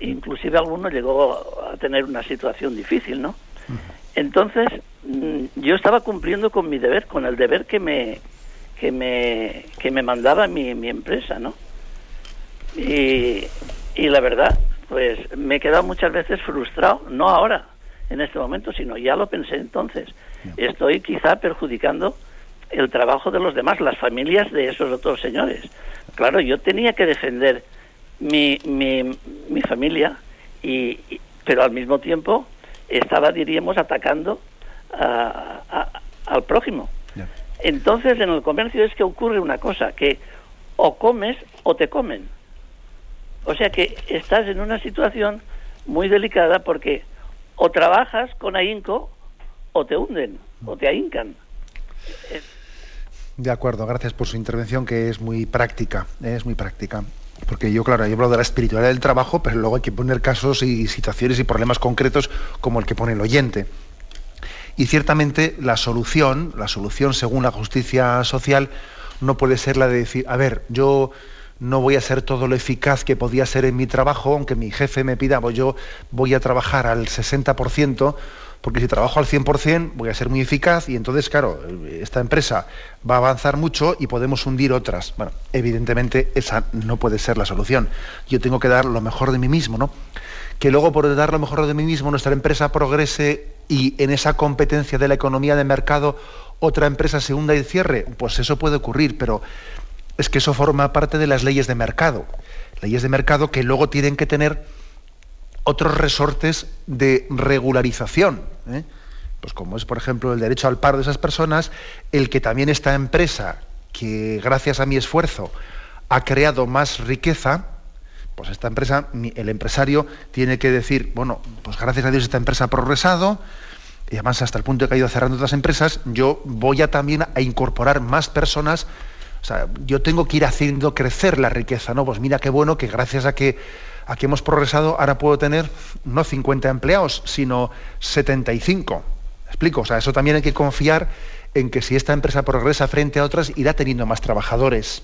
inclusive alguno llegó a tener una situación difícil, ¿no? Entonces, mm, yo estaba cumpliendo con mi deber, con el deber que me que me que me mandaba mi, mi empresa, ¿no? Y, y la verdad, pues me he quedado muchas veces frustrado, no ahora, en este momento, sino ya lo pensé entonces. Estoy quizá perjudicando el trabajo de los demás, las familias de esos otros señores. Claro, yo tenía que defender mi, mi, mi familia, y, pero al mismo tiempo estaba, diríamos, atacando al prójimo. Entonces, en el comercio es que ocurre una cosa, que o comes o te comen. O sea que estás en una situación muy delicada porque o trabajas con ahínco o te hunden o te ahincan. De acuerdo, gracias por su intervención que es muy práctica, es muy práctica. Porque yo, claro, he hablado de la espiritualidad del trabajo, pero luego hay que poner casos y situaciones y problemas concretos como el que pone el oyente. Y ciertamente la solución, la solución según la justicia social, no puede ser la de decir, a ver, yo no voy a ser todo lo eficaz que podía ser en mi trabajo, aunque mi jefe me pida, pues yo voy a trabajar al 60%, porque si trabajo al 100% voy a ser muy eficaz y entonces, claro, esta empresa va a avanzar mucho y podemos hundir otras. Bueno, evidentemente esa no puede ser la solución. Yo tengo que dar lo mejor de mí mismo, ¿no? Que luego por dar lo mejor de mí mismo nuestra empresa progrese y en esa competencia de la economía de mercado otra empresa se hunda y cierre, pues eso puede ocurrir, pero es que eso forma parte de las leyes de mercado. Leyes de mercado que luego tienen que tener otros resortes de regularización. ¿eh? Pues como es, por ejemplo, el derecho al paro de esas personas, el que también esta empresa, que gracias a mi esfuerzo ha creado más riqueza, pues esta empresa, el empresario tiene que decir, bueno, pues gracias a Dios esta empresa ha progresado, y además hasta el punto de que ha ido cerrando otras empresas, yo voy a también a incorporar más personas, o sea, yo tengo que ir haciendo crecer la riqueza, ¿no? Pues mira qué bueno que gracias a que aquí hemos progresado, ahora puedo tener no 50 empleados, sino 75. explico? O sea, eso también hay que confiar en que si esta empresa progresa frente a otras, irá teniendo más trabajadores.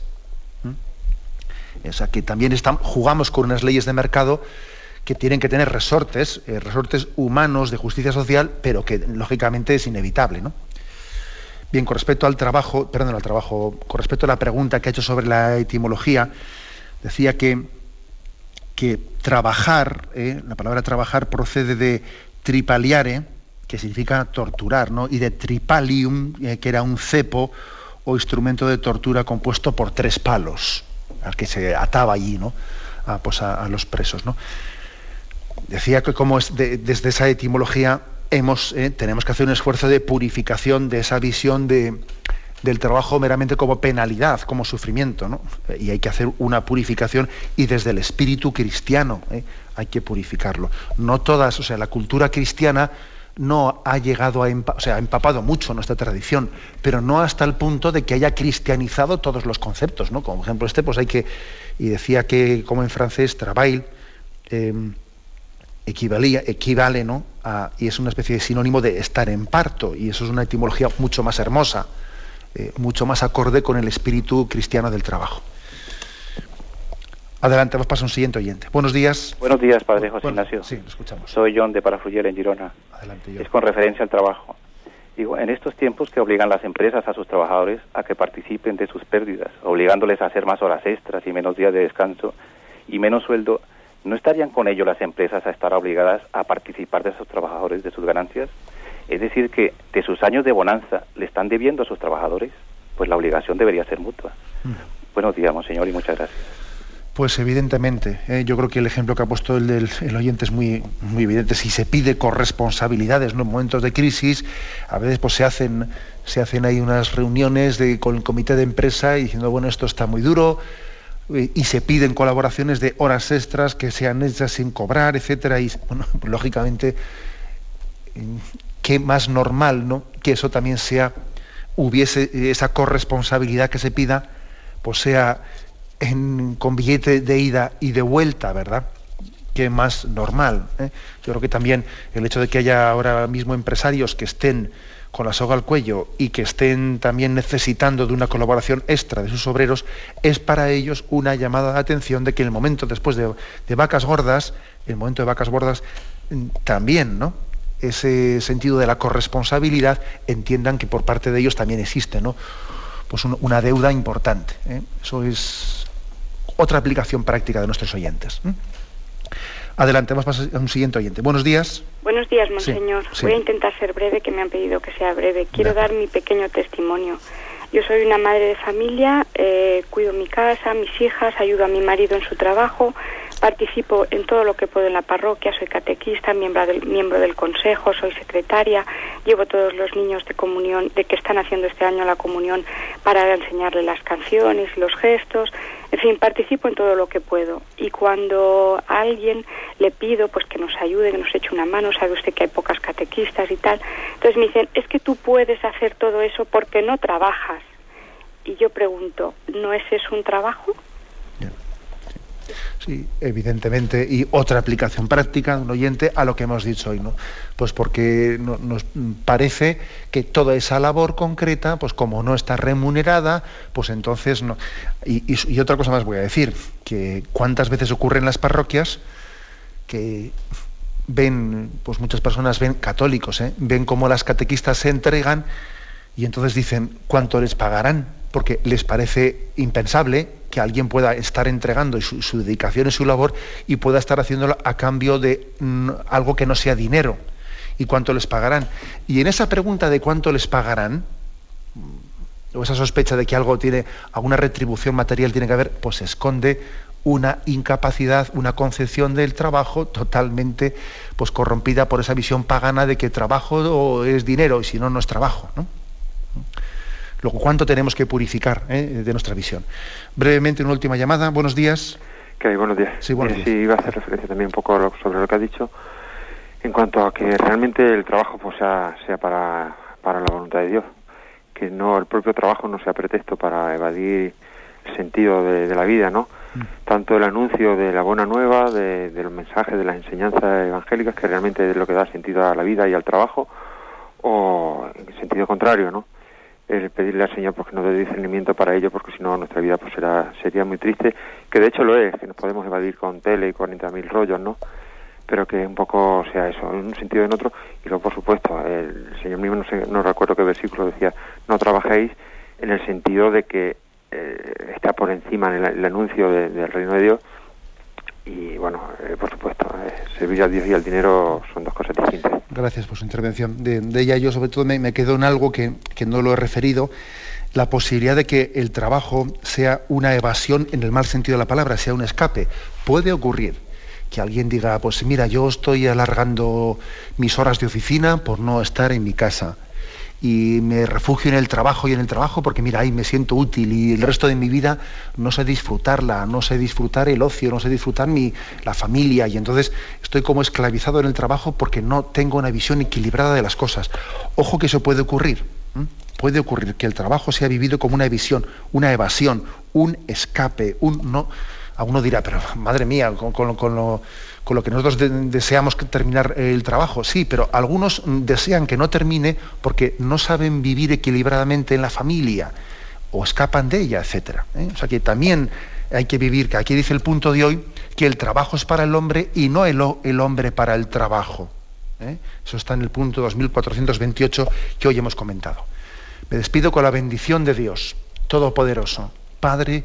¿Mm? O sea, que también estamos, jugamos con unas leyes de mercado que tienen que tener resortes, eh, resortes humanos de justicia social, pero que lógicamente es inevitable, ¿no? Bien, con respecto al trabajo, perdón, al trabajo, con respecto a la pregunta que ha hecho sobre la etimología, decía que que trabajar, ¿eh? la palabra trabajar procede de tripaliare, que significa torturar, ¿no? y de tripalium, eh, que era un cepo o instrumento de tortura compuesto por tres palos, al que se ataba allí ¿no? a, pues a, los presos. ¿no? Decía que como es desde esa etimología eh, tenemos que hacer un esfuerzo de purificación de esa visión de, del trabajo meramente como penalidad, como sufrimiento, ¿no? Y hay que hacer una purificación y desde el espíritu cristiano ¿eh? hay que purificarlo. No todas, o sea, la cultura cristiana no ha llegado a, o sea, ha empapado mucho nuestra tradición, pero no hasta el punto de que haya cristianizado todos los conceptos, ¿no? Como ejemplo este, pues hay que, y decía que como en francés, travail, em, equivalía, equivale, ¿no? y es una especie de sinónimo de estar en parto, y eso es una etimología mucho más hermosa. Eh, mucho más acorde con el espíritu cristiano del trabajo. Adelante, vamos para un siguiente oyente. Buenos días. Buenos días, Padre José Ignacio. Sí, lo escuchamos. Soy John de Parafruyer en Girona. Adelante, Es con referencia al trabajo. Digo, en estos tiempos que obligan las empresas a sus trabajadores a que participen de sus pérdidas, obligándoles a hacer más horas extras y menos días de descanso y menos sueldo, ¿no estarían con ello las empresas a estar obligadas a participar de esos trabajadores de sus ganancias? Es decir, que de sus años de bonanza le están debiendo a sus trabajadores, pues la obligación debería ser mutua. Mm. Buenos días, monseñor, y muchas gracias. Pues evidentemente, ¿eh? yo creo que el ejemplo que ha puesto el del oyente es muy, muy evidente. Si se pide corresponsabilidades ¿no? en momentos de crisis, a veces pues se hacen, se hacen ahí unas reuniones de, con el comité de empresa y diciendo, bueno, esto está muy duro, y se piden colaboraciones de horas extras que sean hechas sin cobrar, etcétera. Y bueno, [LAUGHS] lógicamente qué más normal, ¿no? Que eso también sea, hubiese esa corresponsabilidad que se pida, pues sea en, con billete de ida y de vuelta, ¿verdad? Que más normal. ¿eh? Yo creo que también el hecho de que haya ahora mismo empresarios que estén con la soga al cuello y que estén también necesitando de una colaboración extra de sus obreros, es para ellos una llamada de atención de que el momento después de, vacas gordas, el momento de vacas gordas, mm, también, ¿no? Ese sentido de la corresponsabilidad entiendan que por parte de ellos también existe, ¿no? Pues una deuda importante. ¿eh? Eso es otra aplicación práctica de nuestros oyentes. Adelante, vamos a un siguiente oyente. Buenos días. Buenos días, monseñor. Voy a intentar ser breve, que me han pedido que sea breve. Quiero dar mi pequeño testimonio. Yo soy una madre de familia, eh, cuido mi casa, mis hijas, ayudo a mi marido en su trabajo, participo en todo lo que puedo en la parroquia, soy catequista, miembro del, miembro del consejo, soy secretaria, llevo todos los niños de comunión, de que están haciendo este año la comunión para enseñarles las canciones los gestos, en fin, participo en todo lo que puedo. Y cuando a alguien le pido pues que nos ayude, que nos eche una mano, sabe usted que hay pocas catequistas y tal, entonces me dicen, es que tú puedes hacer todo eso porque no trabajas. Y yo pregunto, ¿no es eso un trabajo? Sí, evidentemente. Y otra aplicación práctica, un oyente, a lo que hemos dicho hoy, ¿no? Pues porque nos parece que toda esa labor concreta, pues como no está remunerada, pues entonces no. Y, otra cosa más voy a decir, que cuántas veces ocurre en las parroquias que ven, pues muchas personas ven católicos, ¿eh? ven cómo las catequistas se entregan y entonces dicen cuánto les pagarán, porque les parece impensable que alguien pueda estar entregando su, dedicación y su labor y pueda estar haciéndolo a cambio de mm, algo que no sea dinero. ¿Y cuánto les pagarán? Y en esa pregunta de cuánto les pagarán, o esa sospecha de que algo tiene, alguna retribución material tiene que haber, pues se esconde una incapacidad, una concepción del trabajo totalmente pues corrompida por esa visión pagana de que trabajo es dinero y si no, no es trabajo. ¿no? Luego, ¿cuánto tenemos que purificar eh, de nuestra visión? Brevemente, una última llamada. Buenos días. ¿Qué hay? Buenos días. Sí, buenos días. Sí, iba a hacer referencia también un poco sobre lo que ha dicho en cuanto a que realmente el trabajo pues, sea, sea para, para la voluntad de Dios. Que no el propio trabajo no sea pretexto para evadir el sentido de, la vida, ¿no? Mm. Tanto el anuncio de la buena nueva, de, de los mensajes, de las enseñanzas evangélicas, que realmente es lo que da sentido a la vida y al trabajo, o en sentido contrario, ¿no? El pedirle al Señor porque nos dé discernimiento para ello, porque si no nuestra vida pues será, sería muy triste, que de hecho lo es, que nos podemos evadir con tele y 40.000 rollos, ¿no? Pero que un poco sea eso, en un sentido o en otro, y luego por supuesto, el Señor mismo, no, sé, no recuerdo qué versículo decía, no trabajéis en el sentido de que eh, está por encima en el, anuncio del reino de Dios, y bueno, eh, por supuesto, eh, servir a Dios y al dinero son dos cosas distintas. Gracias por su intervención. De, ella yo sobre todo me, quedo en algo que, que, no lo he referido, la posibilidad de que el trabajo sea una evasión en el mal sentido de la palabra, sea un escape. Puede ocurrir que alguien diga, pues mira, yo estoy alargando mis horas de oficina por no estar en mi casa y me refugio en el trabajo y en el trabajo porque mira, ahí me siento útil y el resto de mi vida no sé disfrutarla, no sé disfrutar el ocio, no sé disfrutar mi, la familia y entonces estoy como esclavizado en el trabajo porque no tengo una visión equilibrada de las cosas. Ojo que eso puede ocurrir. Puede ocurrir que el trabajo sea vivido como una visión, una evasión, un escape, un no. A uno dirá, pero madre mía, con, lo con lo que nosotros deseamos terminar el trabajo, sí, pero algunos desean que no termine porque no saben vivir equilibradamente en la familia o escapan de ella, etc. ¿eh? O sea que también hay que vivir, que aquí dice el punto de hoy, que el trabajo es para el hombre y no el, el hombre para el trabajo. ¿eh? Eso está en el punto 2428 que hoy hemos comentado. Me despido con la bendición de Dios, Todopoderoso, Padre,